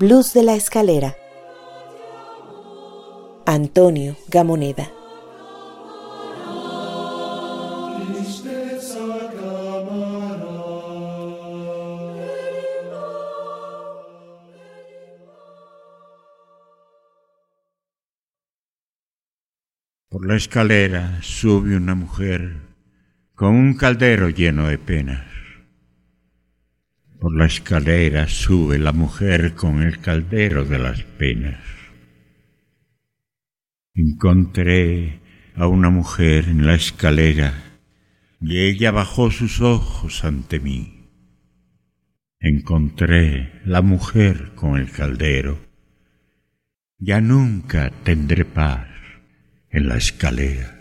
Blues de la Escalera. Antonio Gamoneda. Por la escalera sube una mujer con un caldero lleno de penas. Por la escalera sube la mujer con el caldero de las penas. Encontré a una mujer en la escalera y ella bajó sus ojos ante mí. Encontré la mujer con el caldero. Ya nunca tendré paz en la escalera.